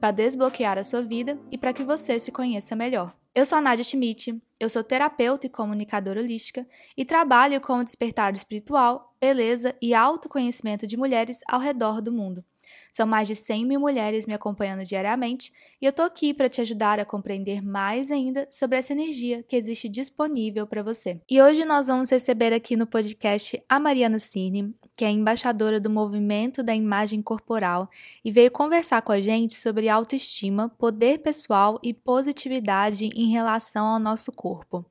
para desbloquear a sua vida e para que você se conheça melhor. Eu sou a Nadia Schmidt, eu sou terapeuta e comunicadora holística e trabalho com o despertar espiritual, beleza e autoconhecimento de mulheres ao redor do mundo. São mais de 100 mil mulheres me acompanhando diariamente e eu tô aqui para te ajudar a compreender mais ainda sobre essa energia que existe disponível para você. E hoje nós vamos receber aqui no podcast a Mariana Cine, que é embaixadora do movimento da imagem corporal e veio conversar com a gente sobre autoestima, poder pessoal e positividade em relação ao nosso corpo.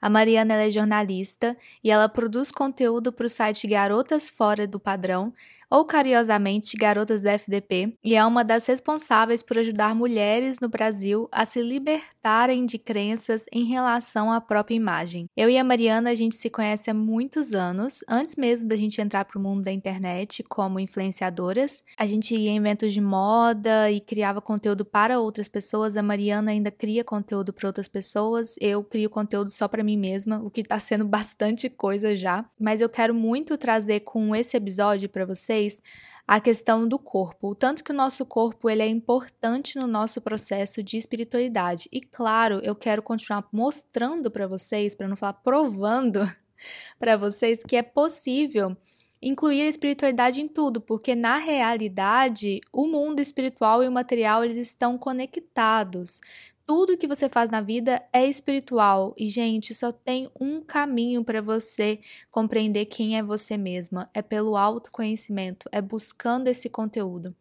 A Mariana é jornalista e ela produz conteúdo para o site Garotas Fora do Padrão ou carinhosamente Garotas da FDP, e é uma das responsáveis por ajudar mulheres no Brasil a se libertarem de crenças em relação à própria imagem. Eu e a Mariana a gente se conhece há muitos anos, antes mesmo da gente entrar para o mundo da internet como influenciadoras. A gente ia em eventos de moda e criava conteúdo para outras pessoas. A Mariana ainda cria conteúdo para outras pessoas. Eu crio conteúdo só para mim mesma, o que está sendo bastante coisa já. Mas eu quero muito trazer com esse episódio para vocês vocês a questão do corpo, o tanto que o nosso corpo ele é importante no nosso processo de espiritualidade. E claro, eu quero continuar mostrando para vocês, para não falar provando para vocês que é possível incluir a espiritualidade em tudo, porque na realidade o mundo espiritual e o material eles estão conectados tudo que você faz na vida é espiritual. E, gente, só tem um caminho para você compreender quem é você mesma: é pelo autoconhecimento, é buscando esse conteúdo.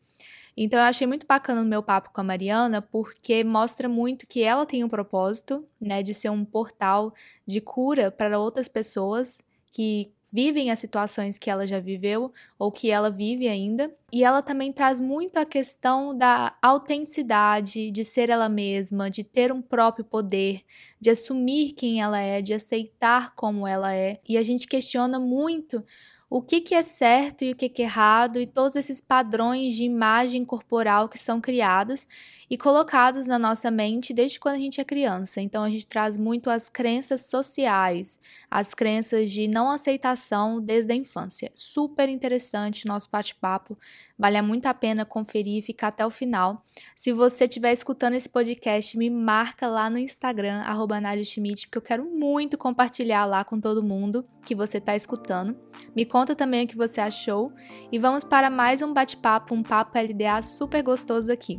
Então, eu achei muito bacana o meu papo com a Mariana, porque mostra muito que ela tem um propósito, né, de ser um portal de cura para outras pessoas que vivem as situações que ela já viveu ou que ela vive ainda. E ela também traz muito a questão da autenticidade, de ser ela mesma, de ter um próprio poder, de assumir quem ela é, de aceitar como ela é. E a gente questiona muito o que, que é certo e o que, que é errado, e todos esses padrões de imagem corporal que são criados e colocados na nossa mente desde quando a gente é criança. Então a gente traz muito as crenças sociais, as crenças de não aceitação desde a infância. Super interessante nosso bate-papo. Vale muito a pena conferir e ficar até o final. Se você estiver escutando esse podcast, me marca lá no Instagram, arroba Schmidt, porque eu quero muito compartilhar lá com todo mundo que você está escutando. Me conta também o que você achou e vamos para mais um bate-papo, um papo LDA super gostoso aqui.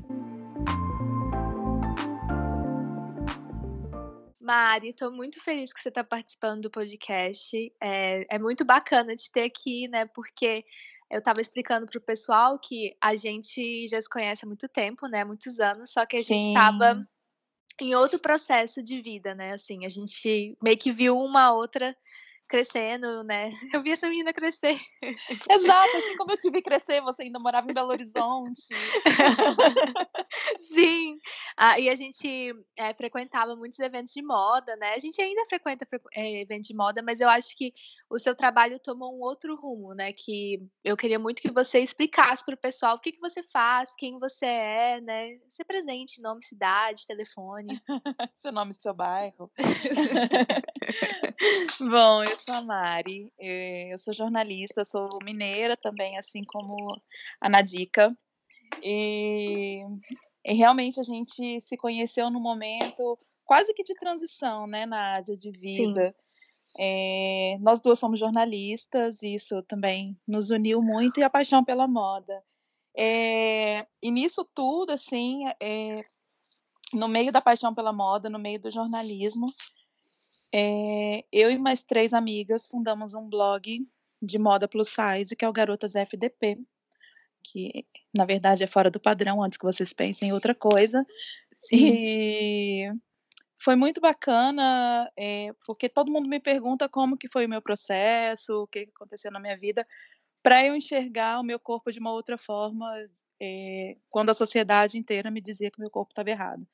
Mari, estou muito feliz que você está participando do podcast. É, é muito bacana te ter aqui, né? Porque eu estava explicando para o pessoal que a gente já se conhece há muito tempo, né? Muitos anos, só que a Sim. gente estava em outro processo de vida, né? Assim, a gente meio que viu uma outra crescendo, né? Eu vi essa menina crescer. Exato, assim como eu te vi crescer, você ainda morava em Belo Horizonte. Sim. Ah, e a gente é, frequentava muitos eventos de moda, né? A gente ainda frequenta é, eventos de moda, mas eu acho que o seu trabalho tomou um outro rumo, né? Que eu queria muito que você explicasse para o pessoal o que, que você faz, quem você é, né? Ser presente, nome, cidade, telefone. seu nome, seu bairro. Bom, eu sou a Mari, eh, eu sou jornalista, sou mineira também, assim como a Nadica. E, e realmente a gente se conheceu no momento quase que de transição, né, Nádia, de vida. É, nós duas somos jornalistas, isso também nos uniu muito, e a paixão pela moda. É, e nisso tudo, assim, é, no meio da paixão pela moda, no meio do jornalismo, eu e mais três amigas fundamos um blog de moda plus size, que é o Garotas FDP, que na verdade é fora do padrão, antes que vocês pensem em outra coisa. Sim. E foi muito bacana, é, porque todo mundo me pergunta como que foi o meu processo, o que aconteceu na minha vida, para eu enxergar o meu corpo de uma outra forma, é, quando a sociedade inteira me dizia que meu corpo estava errado.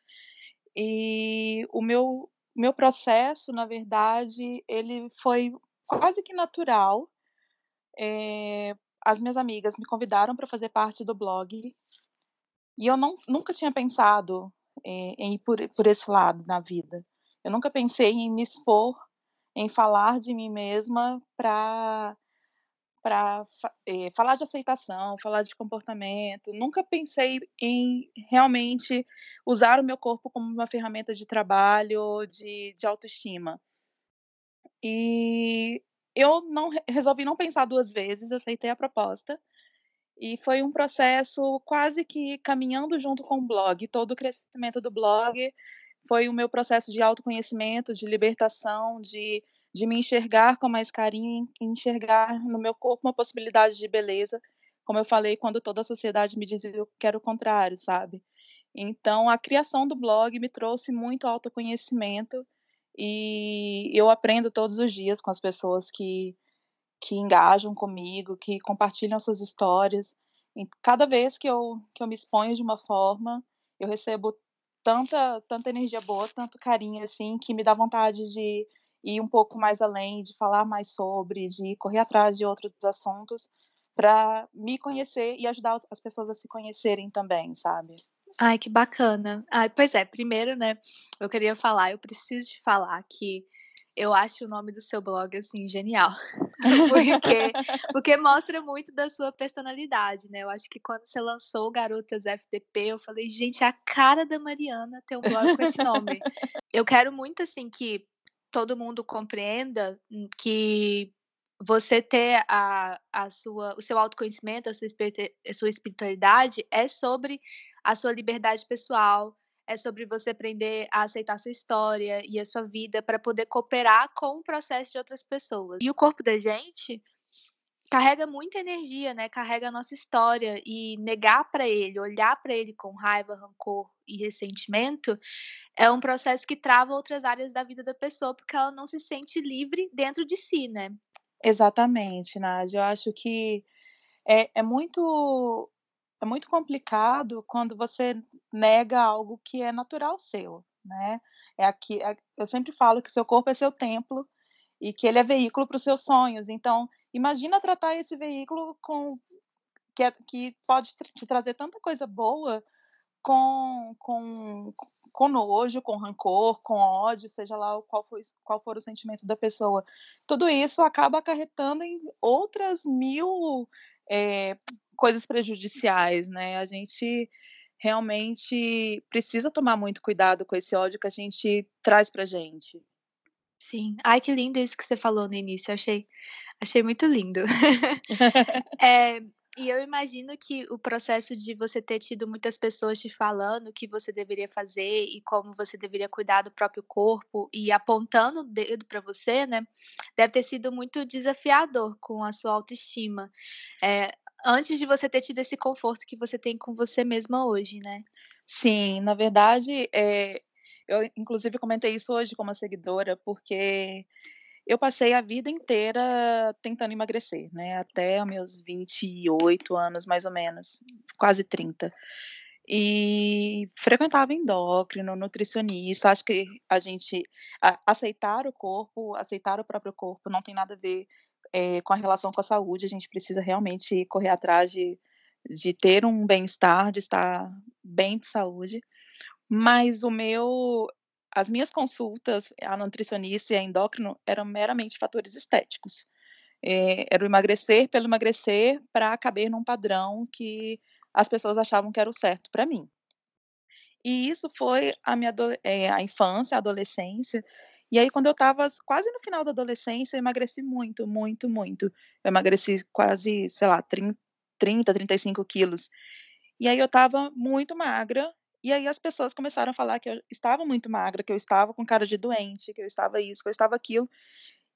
E o meu, meu processo, na verdade, ele foi quase que natural. É, as minhas amigas me convidaram para fazer parte do blog e eu não, nunca tinha pensado em, ir por, por esse lado na vida. Eu nunca pensei em me expor, em falar de mim mesma para para é, falar de aceitação, falar de comportamento. Nunca pensei em realmente usar o meu corpo como uma ferramenta de trabalho, de, de autoestima. E eu não resolvi não pensar duas vezes, aceitei a proposta. E foi um processo quase que caminhando junto com o blog. Todo o crescimento do blog foi o meu processo de autoconhecimento, de libertação, de, de me enxergar com mais carinho, enxergar no meu corpo uma possibilidade de beleza. Como eu falei, quando toda a sociedade me dizia que era o contrário, sabe? Então, a criação do blog me trouxe muito autoconhecimento e eu aprendo todos os dias com as pessoas que que engajam comigo, que compartilham suas histórias. E cada vez que eu, que eu me exponho de uma forma, eu recebo tanta, tanta energia boa, tanto carinho, assim, que me dá vontade de ir um pouco mais além, de falar mais sobre, de correr atrás de outros assuntos para me conhecer e ajudar as pessoas a se conhecerem também, sabe? Ai, que bacana. Ai, pois é, primeiro, né, eu queria falar, eu preciso te falar que eu acho o nome do seu blog assim genial. porque, porque mostra muito da sua personalidade, né? Eu acho que quando você lançou Garotas FDP, eu falei, gente, a cara da Mariana ter um blog com esse nome. eu quero muito assim que todo mundo compreenda que você ter a, a sua, o seu autoconhecimento, a sua, a sua espiritualidade é sobre a sua liberdade pessoal, é sobre você aprender a aceitar a sua história e a sua vida para poder cooperar com o processo de outras pessoas. E o corpo da gente carrega muita energia, né? Carrega a nossa história e negar para ele, olhar para ele com raiva, rancor e ressentimento é um processo que trava outras áreas da vida da pessoa porque ela não se sente livre dentro de si, né? Exatamente, Nádia. Eu acho que é, é muito é muito complicado quando você nega algo que é natural seu, né? É aqui, é, eu sempre falo que seu corpo é seu templo e que ele é veículo para os seus sonhos. Então, imagina tratar esse veículo com que, é, que pode te trazer tanta coisa boa com, com, com nojo, com rancor, com ódio, seja lá qual for, qual for o sentimento da pessoa. Tudo isso acaba acarretando em outras mil é, coisas prejudiciais, né? A gente realmente precisa tomar muito cuidado com esse ódio que a gente traz pra gente. Sim. Ai, que lindo isso que você falou no início. Eu achei, achei muito lindo. é, e eu imagino que o processo de você ter tido muitas pessoas te falando o que você deveria fazer e como você deveria cuidar do próprio corpo e apontando o dedo para você, né? Deve ter sido muito desafiador com a sua autoestima. É, antes de você ter tido esse conforto que você tem com você mesma hoje, né? Sim, na verdade, é, eu inclusive comentei isso hoje com uma seguidora, porque eu passei a vida inteira tentando emagrecer, né? Até meus 28 anos, mais ou menos, quase 30. E frequentava endócrino, nutricionista. Acho que a gente a, aceitar o corpo, aceitar o próprio corpo, não tem nada a ver é, com a relação com a saúde, a gente precisa realmente correr atrás de, de ter um bem-estar, de estar bem de saúde. Mas o meu, as minhas consultas, a nutricionista e a endócrino, eram meramente fatores estéticos. É, era o emagrecer pelo emagrecer para caber num padrão que as pessoas achavam que era o certo para mim. E isso foi a minha é, a infância, a adolescência, e aí, quando eu estava quase no final da adolescência, eu emagreci muito, muito, muito. Eu emagreci quase, sei lá, 30, 30 35 quilos. E aí eu estava muito magra, e aí as pessoas começaram a falar que eu estava muito magra, que eu estava com cara de doente, que eu estava isso, que eu estava aquilo.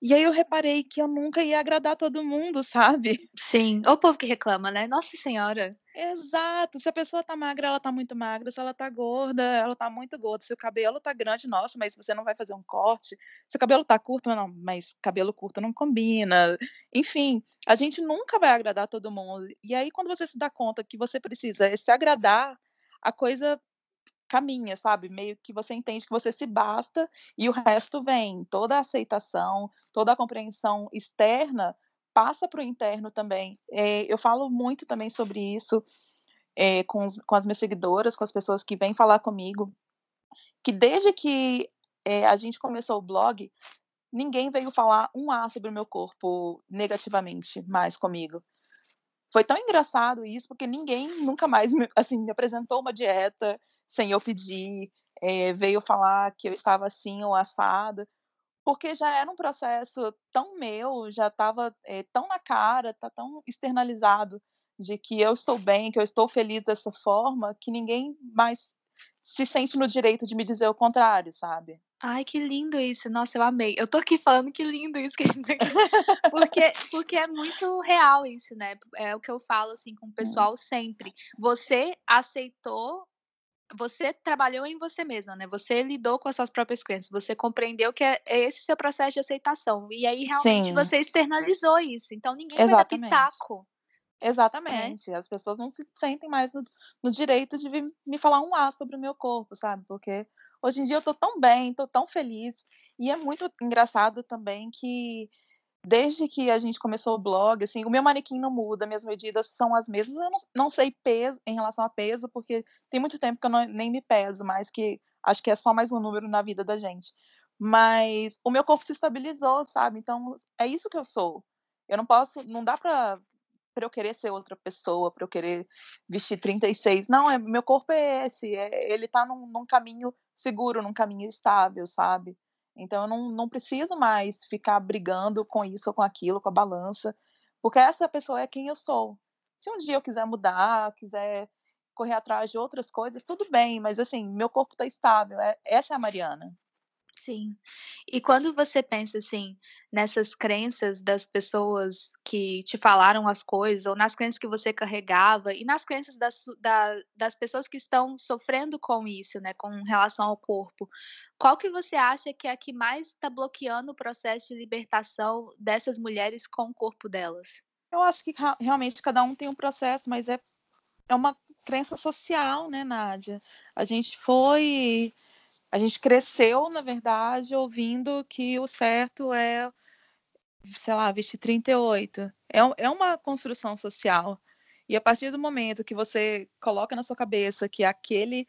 E aí eu reparei que eu nunca ia agradar todo mundo, sabe? Sim, o povo que reclama, né? Nossa senhora. Exato. Se a pessoa tá magra, ela tá muito magra. Se ela tá gorda, ela tá muito gorda. Se o cabelo tá grande, nossa, mas você não vai fazer um corte. Se o cabelo tá curto, não, mas cabelo curto não combina. Enfim, a gente nunca vai agradar todo mundo. E aí, quando você se dá conta que você precisa se agradar, a coisa caminha, sabe? Meio que você entende que você se basta e o resto vem. Toda a aceitação, toda a compreensão externa passa para o interno também. É, eu falo muito também sobre isso é, com, os, com, as minhas seguidoras, com as pessoas que vêm falar comigo, que desde que é, a gente começou o blog, ninguém veio falar um A sobre o meu corpo negativamente mais comigo. Foi tão engraçado isso, porque ninguém nunca mais me, assim, me apresentou uma dieta, sem eu pedir, é, veio falar que eu estava assim ou assado, porque já era um processo tão meu, já estava é, tão na cara, tá tão externalizado de que eu estou bem, que eu estou feliz dessa forma, que ninguém mais se sente no direito de me dizer o contrário, sabe? Ai, que lindo isso. Nossa, eu amei. Eu tô aqui falando que lindo isso que a gente porque porque é muito real isso, né? É o que eu falo assim com o pessoal sempre. Você aceitou você trabalhou em você mesma, né? Você lidou com as suas próprias crenças, você compreendeu que é, é esse seu processo de aceitação. E aí realmente Sim. você externalizou isso. Então ninguém Exatamente. vai dar pitaco. Né? Exatamente. É. As pessoas não se sentem mais no, no, direito de me falar um A sobre o meu corpo, sabe? Porque hoje em dia eu tô tão bem, tô tão feliz. E é muito engraçado também que desde que a gente começou o blog, assim, o meu manequim não muda, minhas medidas são as mesmas. Eu não, não sei peso em relação a peso, porque tem muito tempo que eu não, nem me peso, mas que acho que é só mais um número na vida da gente. Mas o meu corpo se estabilizou, sabe? Então é isso que eu sou. Eu não posso, não dá pra eu querer ser outra pessoa, pra eu querer vestir 36. Não, é, meu corpo é esse, é, ele tá num, num caminho seguro, num caminho estável, sabe? Então eu não, não preciso mais ficar brigando com isso ou com aquilo, com a balança, porque essa pessoa é quem eu sou. Se um dia eu quiser mudar, quiser correr atrás de outras coisas, tudo bem, mas assim, meu corpo está estável. É, essa é a Mariana. Sim. E quando você pensa assim nessas crenças das pessoas que te falaram as coisas, ou nas crenças que você carregava, e nas crenças das, da, das pessoas que estão sofrendo com isso, né, com relação ao corpo, qual que você acha que é a que mais está bloqueando o processo de libertação dessas mulheres com o corpo delas? Eu acho que realmente cada um tem um processo, mas é, é uma crença social, né, Nádia? A gente foi a gente cresceu, na verdade, ouvindo que o certo é, sei lá, vestir 38. É, é uma construção social. E a partir do momento que você coloca na sua cabeça que aquele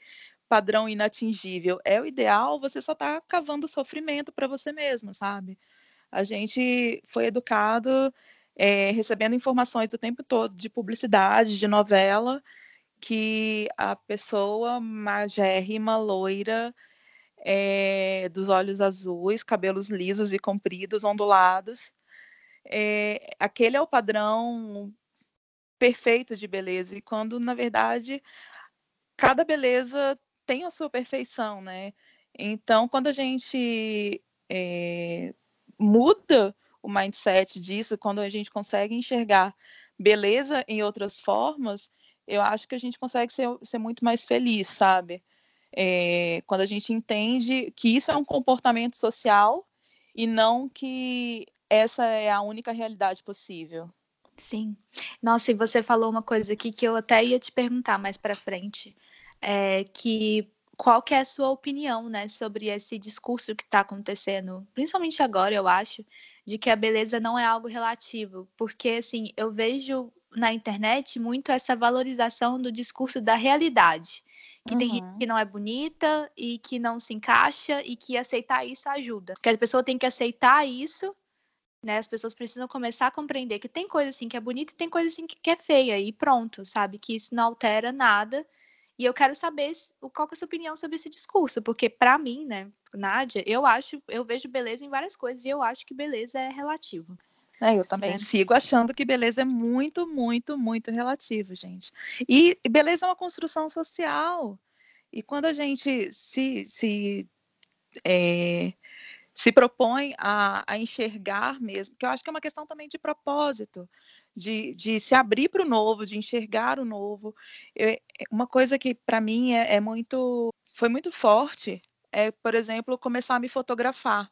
padrão inatingível é o ideal, você só está cavando sofrimento para você mesmo, sabe? A gente foi educado é, recebendo informações do tempo todo de publicidade, de novela, que a pessoa magérrima, loira, é, dos olhos azuis, cabelos lisos e compridos, ondulados. É, aquele é o padrão perfeito de beleza, e quando, na verdade, cada beleza tem a sua perfeição, né? Então, quando a gente é, muda o mindset disso, quando a gente consegue enxergar beleza em outras formas, eu acho que a gente consegue ser, ser muito mais feliz, sabe? É, quando a gente entende que isso é um comportamento social e não que essa é a única realidade possível. Sim. Nossa, e você falou uma coisa aqui que eu até ia te perguntar mais para frente, é que qual que é a sua opinião, né, sobre esse discurso que está acontecendo, principalmente agora, eu acho, de que a beleza não é algo relativo, porque assim eu vejo na internet muito essa valorização do discurso da realidade que uhum. tem gente que não é bonita e que não se encaixa e que aceitar isso ajuda. Que a pessoa tem que aceitar isso, né? As pessoas precisam começar a compreender que tem coisa assim que é bonita e tem coisa assim que é feia e pronto, sabe? Que isso não altera nada. E eu quero saber qual que é a sua opinião sobre esse discurso, porque para mim, né, Nádia, eu acho, eu vejo beleza em várias coisas e eu acho que beleza é relativo. É, eu também é. sigo achando que beleza é muito, muito, muito relativo, gente. E beleza é uma construção social. E quando a gente se, se é, se propõe a, a enxergar mesmo, que eu acho que é uma questão também de propósito, de, de se abrir para o novo, de enxergar o novo. Eu, uma coisa que para mim é, é muito, foi muito forte é, por exemplo, começar a me fotografar.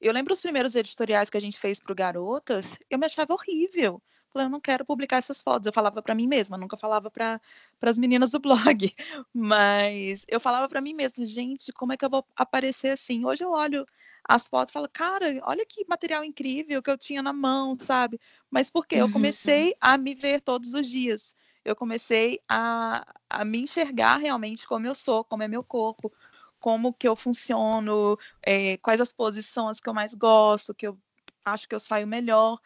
Eu lembro os primeiros editoriais que a gente fez para o Garotas, eu me achava horrível. Falei, eu não quero publicar essas fotos. Eu falava para mim mesma, nunca falava para as meninas do blog. Mas eu falava para mim mesma, gente, como é que eu vou aparecer assim? Hoje eu olho as fotos e falo, cara, olha que material incrível que eu tinha na mão, sabe? Mas por quê? Eu uhum. comecei a me ver todos os dias. Eu comecei a, a me enxergar realmente como eu sou, como é meu corpo, como que eu funciono, é, quais as posições que eu mais gosto, que eu acho que eu saio melhor.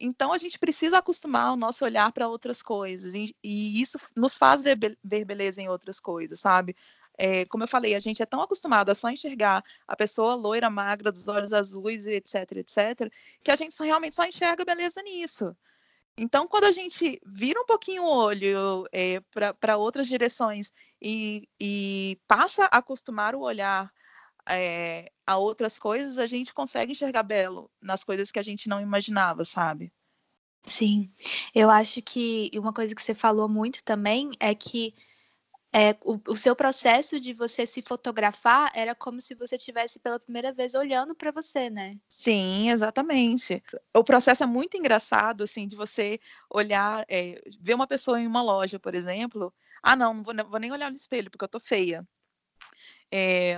Então a gente precisa acostumar o nosso olhar para outras coisas e, e, isso nos faz ver, ver, beleza em outras coisas, sabe? É, como eu falei, a gente é tão acostumado a só enxergar a pessoa loira, magra, dos olhos azuis, etc, etc, que a gente só, realmente só enxerga beleza nisso. Então, quando a gente vira um pouquinho o olho é, para outras direções e, e, passa a acostumar o olhar é, a outras coisas, a gente consegue enxergar belo nas coisas que a gente não imaginava, sabe? Sim, eu acho que uma coisa que você falou muito também é que é, o, o, seu processo de você se fotografar era como se você estivesse pela primeira vez olhando para você, né? Sim, exatamente. O processo é muito engraçado, assim, de você olhar, é, ver uma pessoa em uma loja, por exemplo. Ah, não, não vou, não vou nem olhar no espelho porque eu tô feia. É,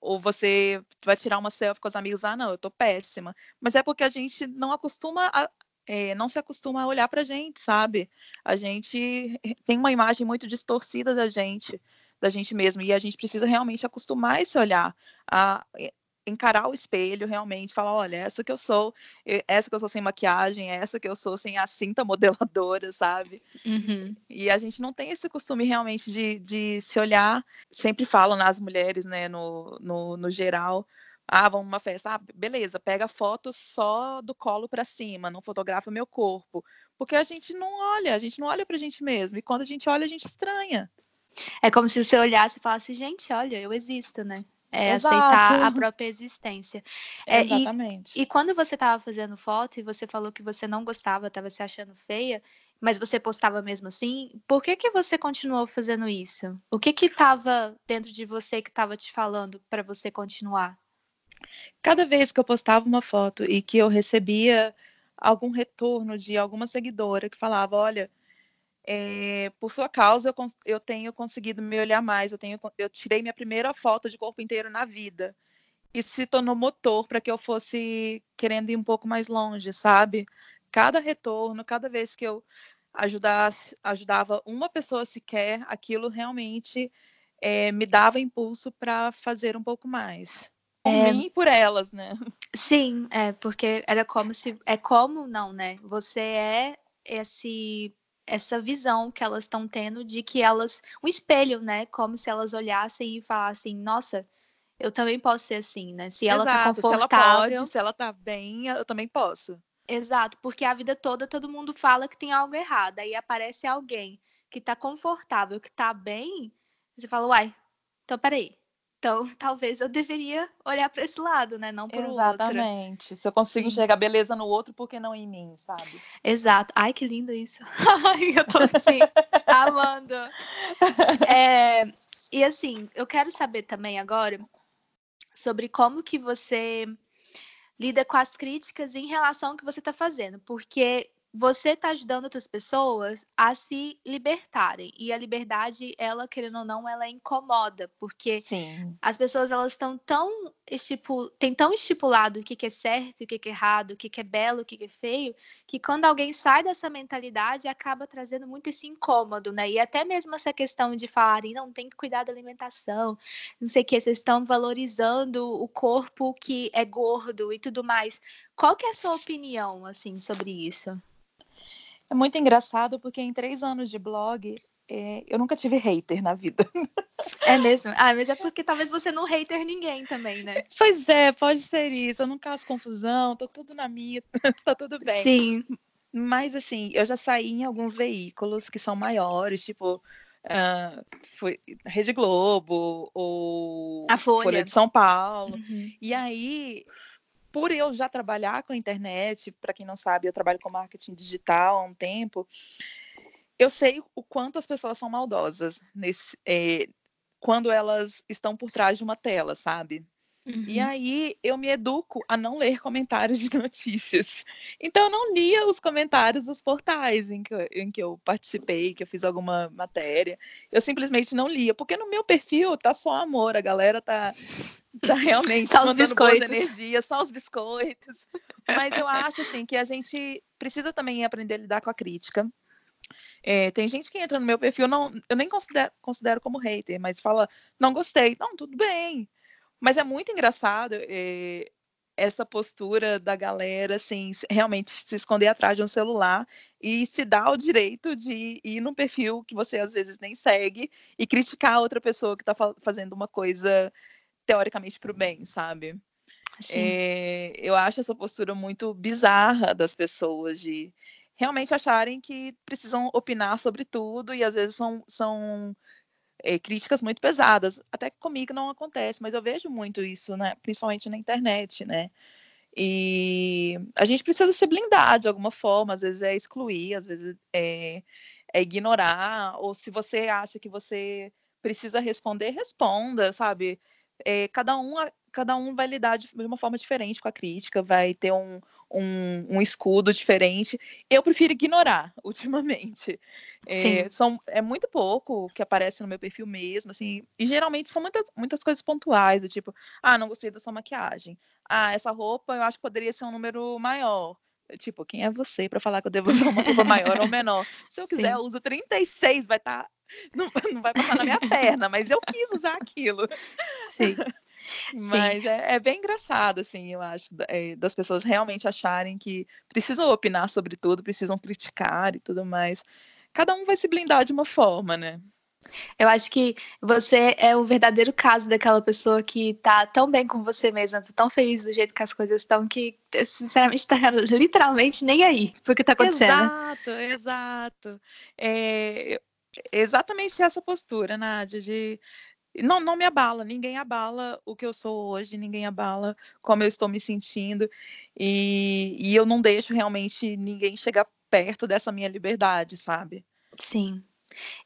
ou você vai tirar uma selfie com os amigos, ah, não, eu tô péssima. Mas é porque a gente não acostuma a, é, não se acostuma a olhar para a gente, sabe? A gente tem uma imagem muito distorcida da gente, da gente mesmo, e a gente precisa realmente acostumar esse olhar, a encarar o espelho realmente, falar, olha, essa que eu sou, essa que eu sou sem maquiagem, essa que eu sou sem a cinta modeladora, sabe? Uhum. E a gente não tem esse costume realmente de, de se olhar, sempre falam nas mulheres, né, no, no, no geral, ah, vamos uma festa. Ah, beleza, pega foto só do colo para cima, não fotografa meu corpo. Porque a gente não olha, a gente não olha pra gente mesmo. E quando a gente olha, a gente estranha. É como se você olhasse e falasse, gente, olha, eu existo, né? É Exato. aceitar a própria existência. É, Exatamente. E, e quando você estava fazendo foto e você falou que você não gostava, estava se achando feia, mas você postava mesmo assim, por que que você continuou fazendo isso? O que que estava dentro de você que estava te falando para você continuar? Cada vez que eu postava uma foto e que eu recebia algum retorno de alguma seguidora que falava, olha, é, por sua causa eu, eu, tenho conseguido me olhar mais, eu, tenho, eu tirei minha primeira foto de corpo inteiro na vida. Isso se tornou motor para que eu fosse querendo ir um pouco mais longe, sabe? Cada retorno, cada vez que eu ajudasse, ajudava uma pessoa sequer, aquilo realmente é, me dava impulso para fazer um pouco mais por é, mim e por elas, né? Sim, é porque era como se é como não, né? Você é esse essa visão que elas estão tendo de que elas um espelho, né? Como se elas olhassem e falassem, nossa, eu também posso ser assim, né? Se ela tá Exato, tá confortável, se ela pode, se ela tá bem, eu também posso. Exato, porque a vida toda todo mundo fala que tem algo errado, aí aparece alguém que tá confortável, que tá bem, você fala, uai, então peraí, então, talvez eu deveria olhar para esse lado, né? Não para o outro. Exatamente. Se eu consigo enxergar beleza no outro, por que não em mim, sabe? Exato. Ai, que lindo isso. Eu tô assim, amando. É, e assim, eu quero saber também agora sobre como que você lida com as críticas em relação ao que você está fazendo, porque você está ajudando outras pessoas a se libertarem. E a liberdade, ela, querendo ou não, ela incomoda, porque Sim. as pessoas elas estão tão estipul... tem tão estipulado o que, que é certo, o que, que é errado, o que, que é belo, o que, que é feio, que quando alguém sai dessa mentalidade, acaba trazendo muito esse incômodo, né? E até mesmo essa questão de falarem, não, tem que cuidar da alimentação, não sei o que, vocês estão valorizando o corpo que é gordo e tudo mais. Qual que é a sua opinião, assim, sobre isso? É muito engraçado porque em três anos de blog é, eu nunca tive hater na vida. É mesmo? Ah, mas é porque talvez você não hater ninguém também, né? Pois é, pode ser isso. Eu não caso confusão, tô tudo na minha, tá tudo bem. Sim. Mas assim, eu já saí em alguns veículos que são maiores, tipo uh, foi Rede Globo ou a Folha, Folha de São Paulo. Uhum. E aí, por eu já trabalhar com a internet, para quem não sabe, eu trabalho com marketing digital há um tempo, eu sei o quanto as pessoas são maldosas nesse, é, quando elas estão por trás de uma tela, sabe? Uhum. E aí eu me educo a não ler comentários de notícias. Então eu não lia os comentários dos portais em que, eu, em que eu participei, que eu fiz alguma matéria. Eu simplesmente não lia, porque no meu perfil tá só amor, a galera tá, tá realmente só os biscoitos. energia, só os biscoitos. Mas eu acho assim que a gente precisa também aprender a lidar com a crítica. É, tem gente que entra no meu perfil, não, eu nem considero, considero como hater, mas fala, não gostei. Não, tudo bem. Mas é muito engraçado é, essa postura da galera, assim, realmente se esconder atrás de um celular e se dar o direito de ir num perfil que você às vezes nem segue e criticar a outra pessoa que está fazendo uma coisa teoricamente para o bem, sabe? É, eu acho essa postura muito bizarra das pessoas de realmente acharem que precisam opinar sobre tudo e às vezes são, são é, críticas muito pesadas. Até que comigo não acontece, mas eu vejo muito isso, né? Principalmente na internet, né? E a gente precisa se blindar de alguma forma, às vezes é excluir, às vezes é, é ignorar, ou se você acha que você precisa responder, responda, sabe? É, cada, um, cada um vai lidar de, de uma forma diferente com a crítica, vai ter um, um, um, escudo diferente. Eu prefiro ignorar ultimamente. É, são, é muito pouco que aparece no meu perfil mesmo, assim, e geralmente são muitas, muitas coisas pontuais, do tipo, ah, não gostei da sua maquiagem. Ah, essa roupa eu acho que poderia ser um número maior. Tipo, quem é você para falar que eu devo usar uma roupa maior ou menor? Se eu quiser, Sim. eu uso 36, vai estar. Tá, não, não vai passar na minha perna, mas eu quis usar aquilo. Sim. Mas é, é, bem engraçado, assim, eu acho, é, das pessoas realmente acharem que precisam opinar sobre tudo, precisam criticar e tudo mais. Cada um vai se blindar de uma forma, né? Eu acho que você é o verdadeiro caso daquela pessoa que tá tão bem com você mesma, tá tão feliz do jeito que as coisas estão, que sinceramente tá literalmente nem aí porque tá acontecendo. Exato, exato. É exatamente essa postura, Nádia, de não, não me abala, ninguém abala o que eu sou hoje, ninguém abala como eu estou me sentindo, e, e eu não deixo realmente ninguém chegar perto dessa minha liberdade, sabe? Sim.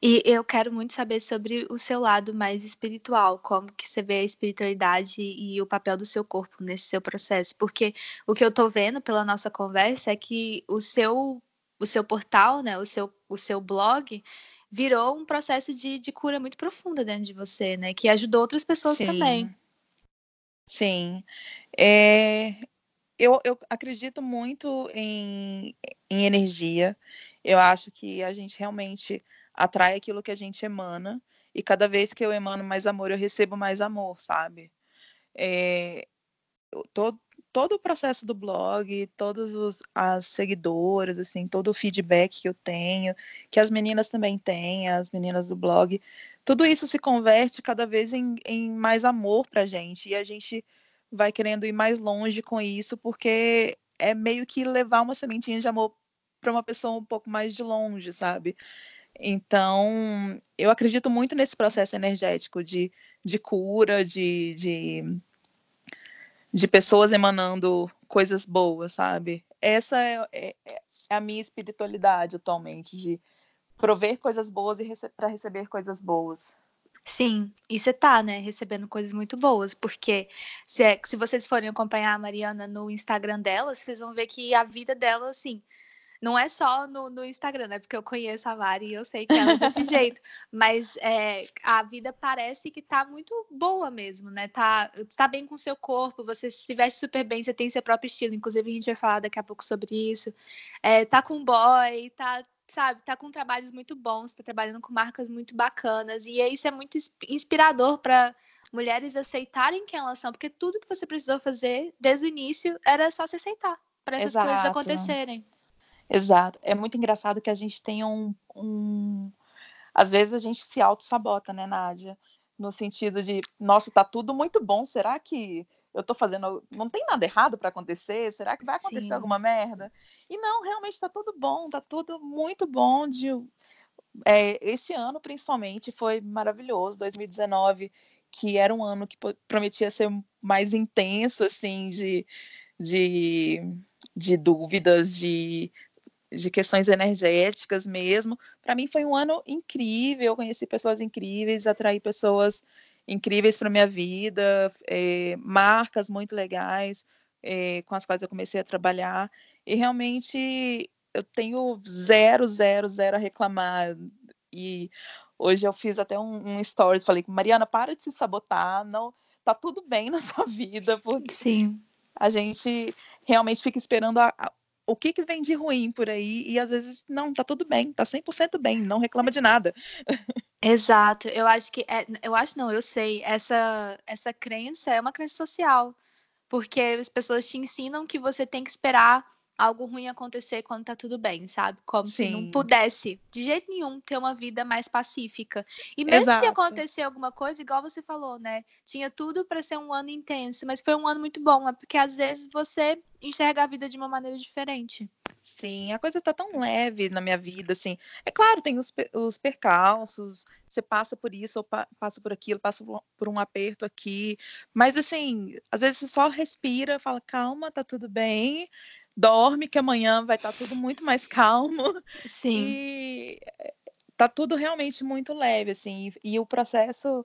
E eu quero muito saber sobre o seu lado mais espiritual, como que você vê a espiritualidade e o papel do seu corpo nesse seu processo, porque o que eu tô vendo pela nossa conversa é que o seu o seu portal, né, o seu o seu blog, virou um processo de, de cura muito profunda dentro de você, né? Que ajudou outras pessoas Sim. também. Sim. É, eu, eu acredito muito em, em energia. Eu acho que a gente realmente atrai aquilo que a gente emana. E cada vez que eu emano mais amor, eu recebo mais amor, sabe? É, tô, todo o processo do blog, todas os, as seguidoras, assim, todo o feedback que eu tenho, que as meninas também têm, as meninas do blog, tudo isso se converte cada vez em, em mais amor pra gente. E a gente vai querendo ir mais longe com isso, porque é meio que levar uma sementinha de amor para uma pessoa um pouco mais de longe, sabe? Então, eu acredito muito nesse processo energético de, de cura, de, de de pessoas emanando coisas boas, sabe? Essa é, é, é a minha espiritualidade atualmente, de prover coisas boas e rece para receber coisas boas. Sim, e você tá, né, recebendo coisas muito boas, porque se, é, se vocês forem acompanhar a Mariana no Instagram dela, vocês vão ver que a vida dela, assim, não é só no, no Instagram, né? Porque eu conheço a Mari e eu sei que ela é desse jeito. Mas é, a vida parece que tá muito boa mesmo, né? Tá, tá bem com o seu corpo, você se veste super bem, você tem seu próprio estilo. Inclusive, a gente vai falar daqui a pouco sobre isso. É, tá com boy, tá sabe, tá com trabalhos muito bons, tá trabalhando com marcas muito bacanas, e isso é muito inspirador para mulheres aceitarem quem elas são, porque tudo que você precisou fazer desde o início era só se aceitar para essas Exato. coisas acontecerem. Exato. É muito engraçado que a gente tenha um, um... Às vezes a gente se auto-sabota, né, Nádia? No sentido de, nossa, tá tudo muito bom, será que eu tô fazendo. Não tem nada errado para acontecer? Será que vai acontecer Sim. alguma merda? E não, realmente tá tudo bom, tá tudo muito bom de é, esse ano, principalmente, foi maravilhoso. 2019, que era um ano que prometia ser mais intenso, assim, de, de, de dúvidas, de, de questões energéticas mesmo. Para mim foi um ano incrível, eu conheci pessoas incríveis, atraí pessoas incríveis para minha vida, é, marcas muito legais é, com as quais eu comecei a trabalhar. E realmente eu tenho zero, zero, zero a reclamar. E hoje eu fiz até um, um stories, falei, Mariana, para de se sabotar, não, tá tudo bem na sua vida, porque Sim. a gente realmente fica esperando a, a, o que, que vem de ruim por aí, e às vezes, não, tá tudo bem, tá 100% bem, não reclama de nada. Exato, eu acho que, é, eu acho não, eu sei, essa, essa crença é uma crença social, porque as pessoas te ensinam que você tem que esperar algo ruim acontecer quando tá tudo bem, sabe? Como Sim. se não pudesse, de jeito nenhum, ter uma vida mais pacífica. E mesmo Exato. se acontecer alguma coisa, igual você falou, né? Tinha tudo para ser um ano intenso, mas foi um ano muito bom, é porque às vezes você enxerga a vida de uma maneira diferente. Sim, a coisa tá tão leve na minha vida, assim. É claro, tem os, os percalços, você passa por isso, ou pa passa por aquilo, passa por um aperto aqui. Mas, assim, às vezes você só respira, fala, calma, tá tudo bem dorme que amanhã vai estar tá tudo muito mais calmo. Sim. E tá tudo realmente muito leve, assim. E o processo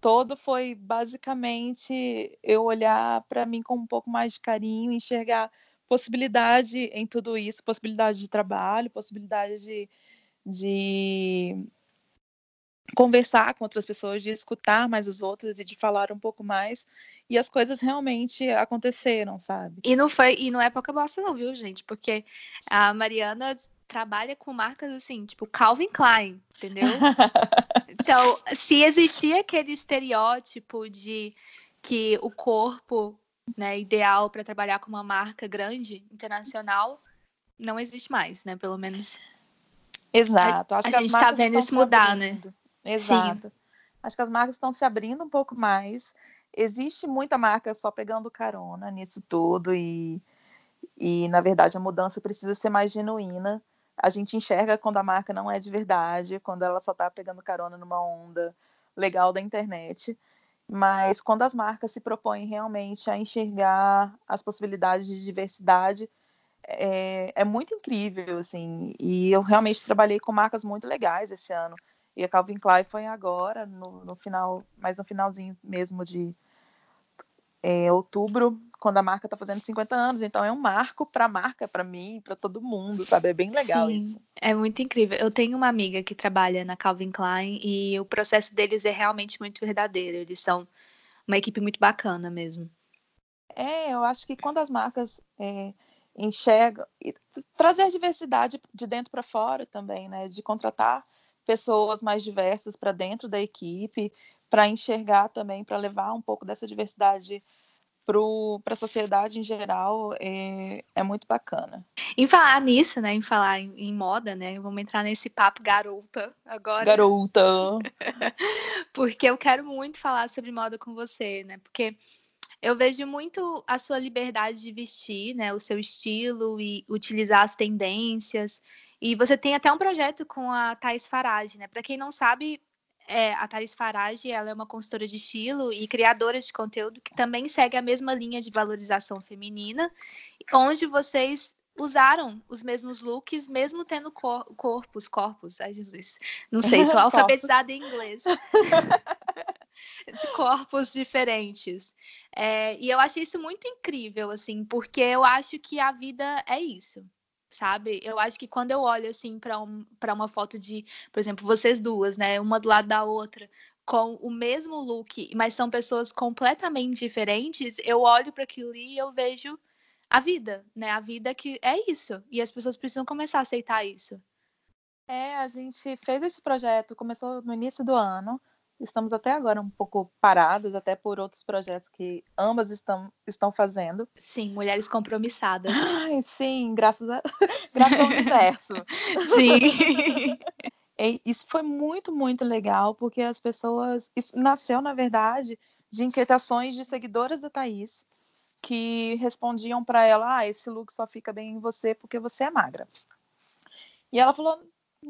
todo foi basicamente eu olhar para mim com um pouco mais de carinho, enxergar possibilidade em tudo isso, possibilidade de trabalho, possibilidade de, de conversar com outras pessoas, de escutar mais os outros e de falar um pouco mais. E as coisas realmente aconteceram, sabe? E não foi, e não é pouca bosta não, viu, gente? Porque a Mariana trabalha com marcas assim, tipo Calvin Klein, entendeu? então, se existia aquele estereótipo de que o corpo, né, ideal para trabalhar com uma marca grande, internacional, não existe mais, né? Pelo menos Exato. a, a gente está vendo isso mudar, né? Exato. Sim. Acho que as marcas estão se abrindo um pouco mais. Existe muita marca só pegando carona nisso tudo e, e na verdade, a mudança precisa ser mais genuína. A gente enxerga quando a marca não é de verdade, quando ela só está pegando carona numa onda legal da internet. Mas quando as marcas se propõem realmente a enxergar as possibilidades de diversidade, é, é muito incrível, assim. E eu realmente trabalhei com marcas muito legais esse ano. E a Calvin Klein foi agora, no, no final, mais no finalzinho mesmo de é, outubro, quando a marca está fazendo 50 anos. Então é um marco para a marca, para mim, para todo mundo, sabe? É bem legal Sim, isso. É muito incrível. Eu tenho uma amiga que trabalha na Calvin Klein e o processo deles é realmente muito verdadeiro. Eles são uma equipe muito bacana mesmo. É, eu acho que quando as marcas é, enxergam e trazer diversidade de dentro para fora também, né? De contratar pessoas mais diversas para dentro da equipe, para enxergar também, para levar um pouco dessa diversidade para a sociedade em geral é, é, muito bacana. Em falar nisso, né? Em falar em, em, moda, né? Vamos entrar nesse papo garota agora. Garota! Porque eu quero muito falar sobre moda com você, né? Porque eu vejo muito a sua liberdade de vestir, né? O seu estilo e utilizar as tendências. E você tem até um projeto com a Thais Farage, né? Para quem não sabe, é, a Thais Farage ela é uma consultora de estilo e criadora de conteúdo que também segue a mesma linha de valorização feminina, onde vocês usaram os mesmos looks, mesmo tendo cor corpos, corpos, ai Jesus, não sei, sou alfabetizada em inglês. corpos diferentes. É, e eu achei isso muito incrível, assim, porque eu acho que a vida é isso sabe? Eu acho que quando eu olho assim para um, uma foto de, por exemplo, vocês duas, né, uma do lado da outra, com o mesmo look, mas são pessoas completamente diferentes, eu olho para aquilo e eu vejo a vida, né? A vida que é isso. E as pessoas precisam começar a aceitar isso. É, a gente fez esse projeto, começou no início do ano. Estamos até agora um pouco paradas, até por outros projetos que ambas estão, estão fazendo. Sim, mulheres compromissadas. Ai, sim, graças, a... graças ao universo. Sim. E isso foi muito, muito legal, porque as pessoas. Isso nasceu, na verdade, de inquietações de seguidoras da Thaís, que respondiam para ela: ah, esse look só fica bem em você porque você é magra. E ela falou: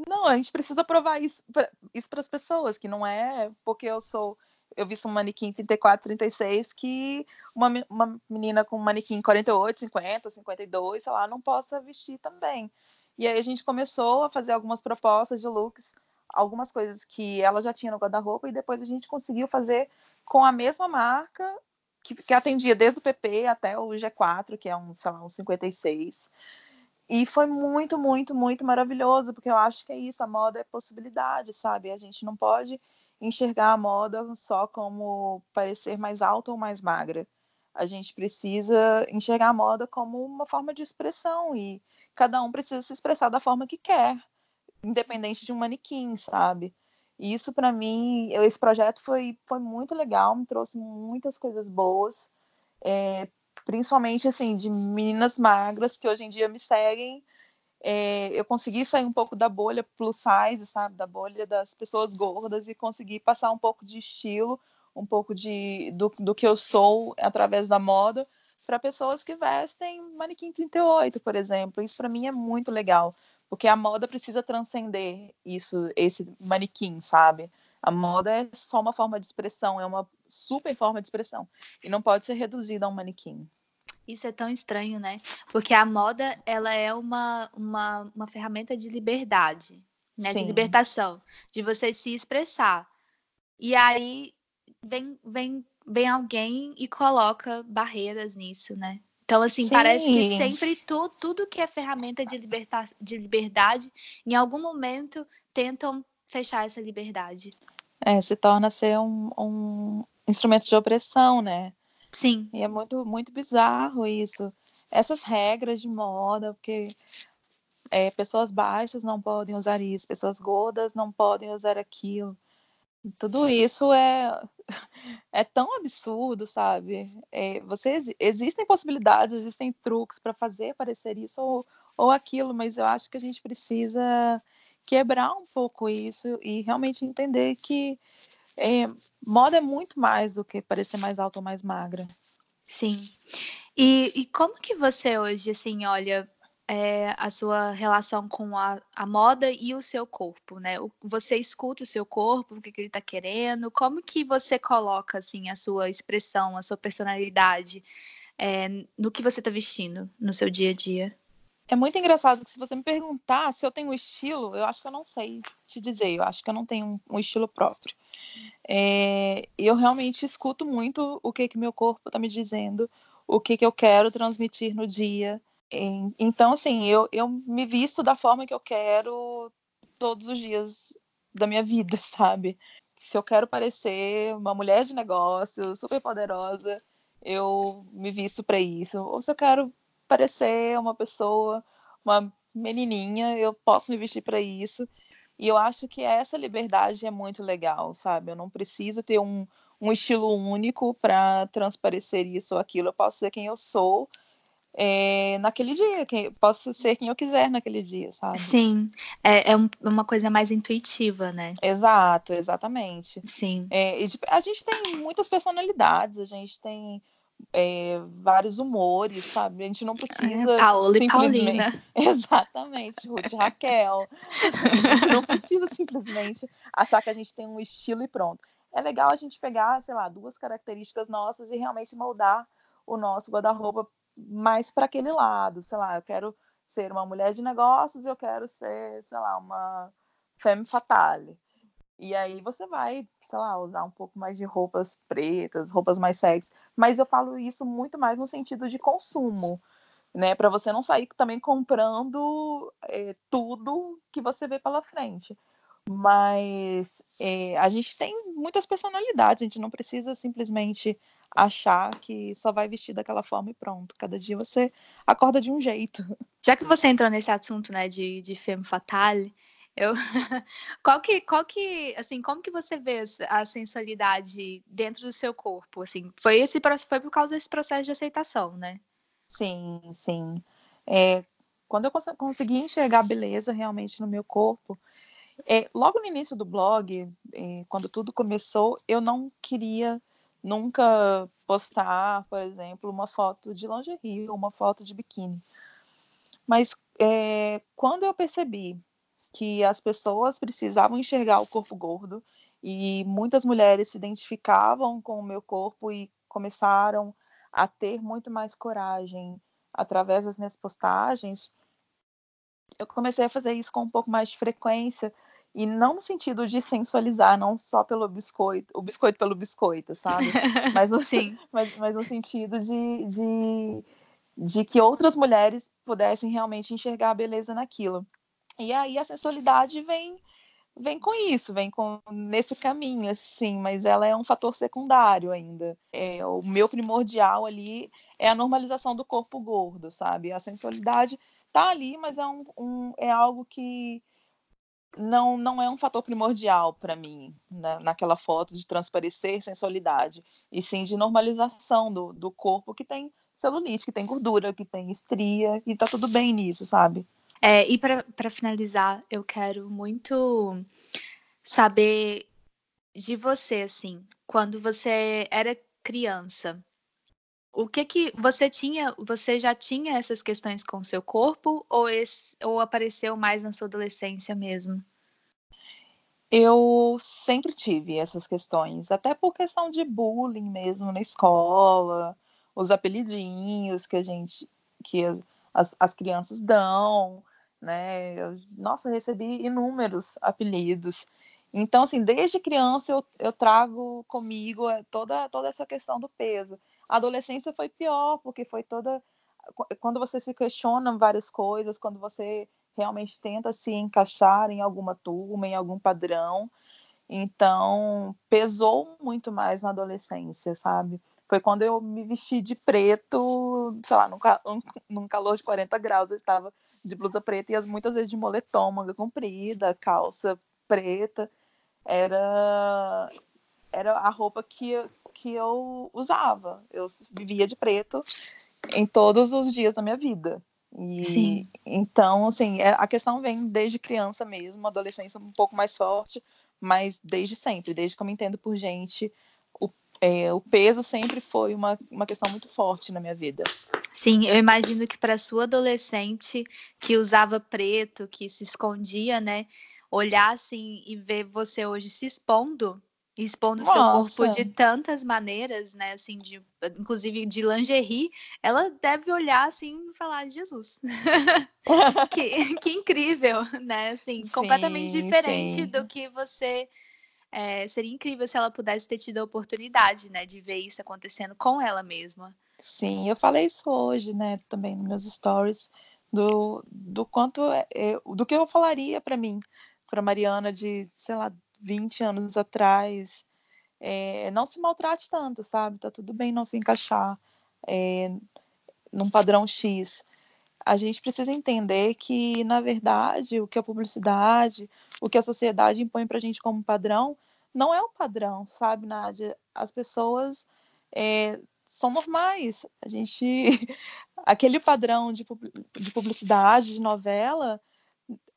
Não, a gente precisa provar isso para as pessoas, que não é porque eu sou. Eu vi um manequim 34, 36, que uma, uma menina com um manequim 48, 50, 52, sei lá, não possa vestir também. E aí a gente começou a fazer algumas propostas de looks, algumas coisas que ela já tinha no guarda-roupa, e depois a gente conseguiu fazer com a mesma marca, que, que atendia desde o PP até o G4, que é um, sei lá, um 56. E foi muito, muito, muito maravilhoso, porque eu acho que é isso, a moda é possibilidade, sabe? A gente não pode enxergar a moda só como parecer mais alta ou mais magra. A gente precisa enxergar a moda como uma forma de expressão e cada um precisa se expressar da forma que quer, independente de um manequim, sabe? E isso para mim, esse projeto foi, foi muito legal, me trouxe muitas coisas boas. É, principalmente assim de meninas magras que hoje em dia me seguem. É, eu consegui sair um pouco da bolha plus size, sabe, da bolha das pessoas gordas e conseguir passar um pouco de estilo, um pouco de do, do que eu sou através da moda para pessoas que vestem manequim 38, por exemplo. Isso para mim é muito legal, porque a moda precisa transcender isso, esse manequim, sabe? A moda é só uma forma de expressão, é uma super forma de expressão e não pode ser reduzida a um manequim. Isso é tão estranho, né? Porque a moda, ela é uma, uma, uma ferramenta de liberdade, né? Sim. De libertação, de você se expressar. E aí vem, vem, vem alguém e coloca barreiras nisso, né? Então, assim, Sim. parece que sempre tu, tudo que é ferramenta de, liberta, de liberdade, em algum momento tentam fechar essa liberdade. É, se torna ser um, um instrumento de opressão, né? Sim. E é muito, muito bizarro isso. Essas regras de moda, porque é, pessoas baixas não podem usar isso, pessoas gordas não podem usar aquilo. Tudo isso é, é tão absurdo, sabe? É, você, existem possibilidades, existem truques para fazer parecer isso ou, ou aquilo, mas eu acho que a gente precisa quebrar um pouco isso e realmente entender que é, moda é muito mais do que parecer mais alta ou mais magra. Sim. E, e como que você hoje, assim, olha é, a sua relação com a, a, moda e o seu corpo, né? Você escuta o seu corpo, o que, que ele está querendo, como que você coloca, assim, a sua expressão, a sua personalidade é, no que você está vestindo no seu dia a dia? É muito engraçado que se você me perguntar se eu tenho um estilo, eu acho que eu não sei te dizer, eu acho que eu não tenho um, estilo próprio. É, eu realmente escuto muito o que que meu corpo está me dizendo, o que que eu quero transmitir no dia. Então, assim, eu, eu me visto da forma que eu quero todos os dias da minha vida, sabe? Se eu quero parecer uma mulher de negócio super poderosa, eu me visto para isso. Ou se eu quero parecer uma pessoa, uma menininha, eu posso me vestir para isso. E eu acho que essa liberdade é muito legal, sabe? Eu não preciso ter um, um estilo único para transparecer isso ou aquilo. Eu posso ser quem eu sou é, naquele dia, que posso ser quem eu quiser naquele dia, sabe? Sim, é, é uma coisa mais intuitiva, né? Exato, exatamente. Sim. É, tipo, a gente tem muitas personalidades, a gente tem é, vários humores, sabe? A gente não precisa. Paola e Paulina. Exatamente, Ruth e Raquel. a gente não precisa simplesmente achar que a gente tem um estilo e pronto. É legal a gente pegar, sei lá, duas características nossas e realmente moldar o nosso guarda-roupa mais para aquele lado. Sei lá, eu quero ser uma mulher de negócios, eu quero ser, sei lá, uma femme fatale. E aí você vai, sei lá, usar um pouco mais de roupas pretas, roupas mais sexy. Mas eu falo isso muito mais no sentido de consumo, né? Para você não sair também comprando é, tudo que você vê pela frente. Mas é, a gente tem muitas personalidades, a gente não precisa simplesmente achar que só vai vestir daquela forma e pronto. Cada dia você acorda de um jeito. Já que você entrou nesse assunto, né, de, de femme fatale, eu, qual que, qual que, assim, como que você vê a sensualidade dentro do seu corpo? Assim, foi esse, foi por causa desse processo de aceitação, né? Sim, sim. É, quando eu cons consegui enxergar beleza realmente no meu corpo, é, logo no início do blog, é, quando tudo começou, eu não queria nunca postar, por exemplo, uma foto de lingerie ou uma foto de biquíni. Mas é, quando eu percebi que as pessoas precisavam enxergar o corpo gordo e muitas mulheres se identificavam com o meu corpo e começaram a ter muito mais coragem através das minhas postagens. Eu comecei a fazer isso com um pouco mais de frequência e não no sentido de sensualizar, não só pelo biscoito, o biscoito pelo biscoito, sabe? Mas no, Sim. Mas, mas no sentido de, de, de que outras mulheres pudessem realmente enxergar a beleza naquilo. E aí a sensualidade vem vem com isso, vem com nesse caminho, assim, mas ela é um fator secundário ainda. É, o meu primordial ali é a normalização do corpo gordo, sabe? A sensualidade tá ali, mas é, um, um é algo que não, não é um fator primordial para mim, na, naquela foto de transparecer sensualidade, e sim de normalização do, do corpo que tem celulite, que tem gordura, que tem estria, e tá tudo bem nisso, sabe? É, e para finalizar, eu quero muito saber de você, assim, quando você era criança, o que que você tinha, você já tinha essas questões com o seu corpo ou, esse, ou apareceu mais na sua adolescência mesmo? Eu sempre tive essas questões, até por questão de bullying mesmo na escola, os apelidinhos que a gente, que as, as crianças dão, né? Eu, nossa, eu recebi inúmeros apelidos. Então, assim, desde criança eu, eu trago comigo é, toda, toda essa questão do peso. A adolescência foi pior, porque foi toda. Quando você se questiona várias coisas, quando você realmente tenta se encaixar em alguma turma, em algum padrão. Então, pesou muito mais na adolescência, sabe? Foi quando eu me vesti de preto, sei lá, num, num calor de 40 graus, eu estava de blusa preta e muitas vezes de moletom, manga comprida, calça preta. Era, era a roupa que, que eu usava. Eu vivia de preto em todos os dias da minha vida. E, Sim. Então, assim, é, a questão vem desde criança mesmo, adolescência um pouco mais forte, mas desde sempre, desde que eu me entendo por gente, é, o peso sempre foi uma, uma questão muito forte na minha vida. Sim, eu imagino que para sua adolescente que usava preto, que se escondia, né, olhar assim e ver você hoje se expondo, expondo o seu corpo de tantas maneiras, né, assim, de, inclusive de lingerie, ela deve olhar assim e falar, Jesus, que, que incrível, né, assim, sim, completamente diferente sim. do que você é, seria incrível se ela pudesse ter tido a oportunidade, né, de ver isso acontecendo com ela mesma. Sim, eu falei isso hoje, né, também nos meus stories, do, do quanto, é, do que eu falaria para mim, para Mariana de, sei lá, 20 anos atrás, é, não se maltrate tanto, sabe? Tá tudo bem não se encaixar é, num padrão X. A gente precisa entender que, na verdade, o que a publicidade, o que a sociedade impõe para a gente como padrão, não é o padrão, sabe, Nádia? As pessoas é, são normais. A gente. Aquele padrão de, de publicidade, de novela,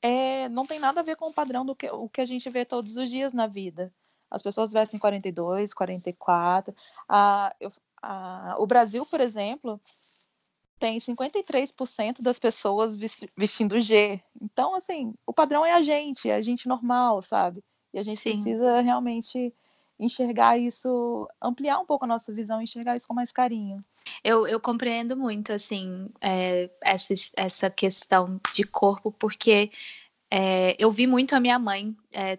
é, não tem nada a ver com o padrão do que, o que a gente vê todos os dias na vida. As pessoas vestem 42, 44. A, eu, a, o Brasil, por exemplo, tem 53% das pessoas vestindo G. Então, assim, o padrão é a gente, é a gente normal, sabe? E a gente Sim. precisa realmente enxergar isso, ampliar um pouco a nossa visão, enxergar isso com mais carinho. Eu, eu compreendo muito, assim, é, essa, essa questão de corpo, porque é, eu vi muito a minha mãe é,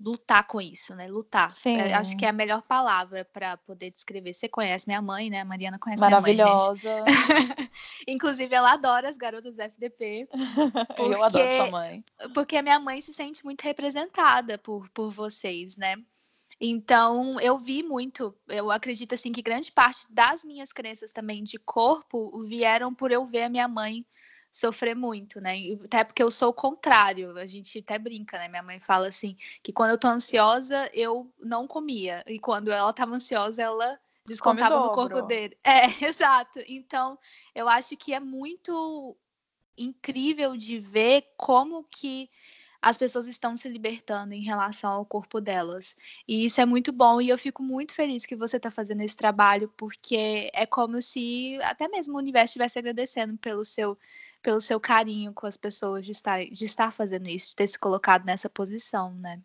lutar com isso, né? Lutar. É, acho que é a melhor palavra para poder descrever. Você conhece minha mãe, né? A Mariana conhece Maravilhosa. minha mãe. Inclusive, ela adora as garotas da FDP. Porque, eu adoro sua mãe. Porque a minha mãe se sente muito representada por, por vocês, né? Então, eu vi muito, eu acredito assim que grande parte das minhas crenças também de corpo vieram por eu ver a minha mãe sofrer muito, né? Até porque eu sou o contrário, a gente até brinca, né? Minha mãe fala assim, que quando eu tô ansiosa, eu não comia, e quando ela tava ansiosa, ela descontava do corpo dele. É, exato. Então, eu acho que é muito incrível de ver como que as pessoas estão se libertando em relação ao corpo delas. E isso é muito bom e eu fico muito feliz que você está fazendo esse trabalho, porque é como se até mesmo o universo estivesse agradecendo pelo seu pelo seu carinho com as pessoas de estar, de estar fazendo isso, de ter se colocado nessa posição, né?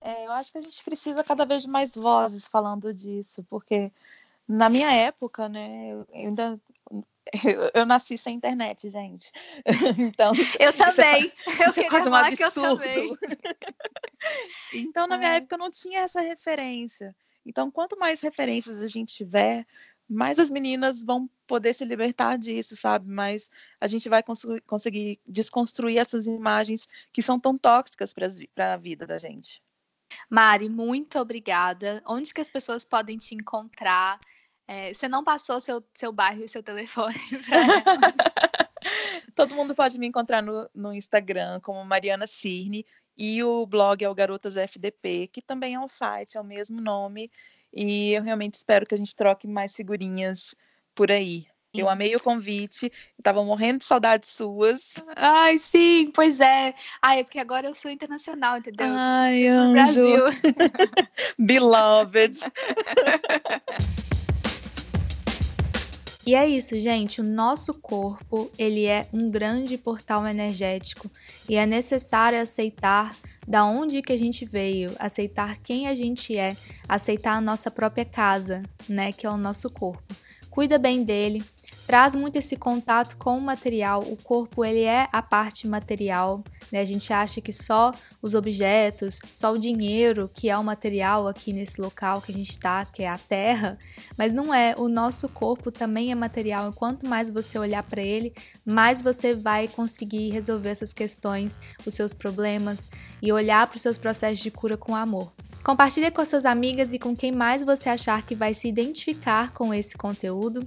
É, eu acho que a gente precisa cada vez de mais vozes falando disso, porque na minha época, né, eu ainda eu, eu, nasci sem internet, gente. Então, eu também. Isso é, isso é quase um absurdo. então, na minha é. época, eu não tinha essa referência. Então, quanto mais referências a gente tiver, mais as meninas vão poder se libertar disso, sabe? Mas a gente vai cons conseguir desconstruir essas imagens que são tão tóxicas para a vida da gente. Mari, muito obrigada. Onde que as pessoas podem te encontrar? É, você não passou seu, seu bairro e seu telefone para Todo mundo pode me encontrar no, no Instagram como Mariana Cirne e o blog é o Garotas FDP, que também é um site, é o mesmo nome. E eu realmente espero que a gente troque mais figurinhas por aí. Eu amei o convite, estava morrendo de saudades suas. Ai, sim, pois é. Ai, é porque agora eu sou internacional, entendeu? Ai, anjo. Brasil. Beloved. E é isso, gente. O nosso corpo, ele é um grande portal energético e é necessário aceitar da onde que a gente veio, aceitar quem a gente é, aceitar a nossa própria casa, né, que é o nosso corpo. Cuida bem dele, traz muito esse contato com o material. O corpo ele é a parte material, né? A gente acha que só os objetos, só o dinheiro que é o material aqui nesse local que a gente está, que é a Terra, mas não é. O nosso corpo também é material. E quanto mais você olhar para ele, mais você vai conseguir resolver essas questões, os seus problemas e olhar para os seus processos de cura com amor. Compartilhe com suas amigas e com quem mais você achar que vai se identificar com esse conteúdo.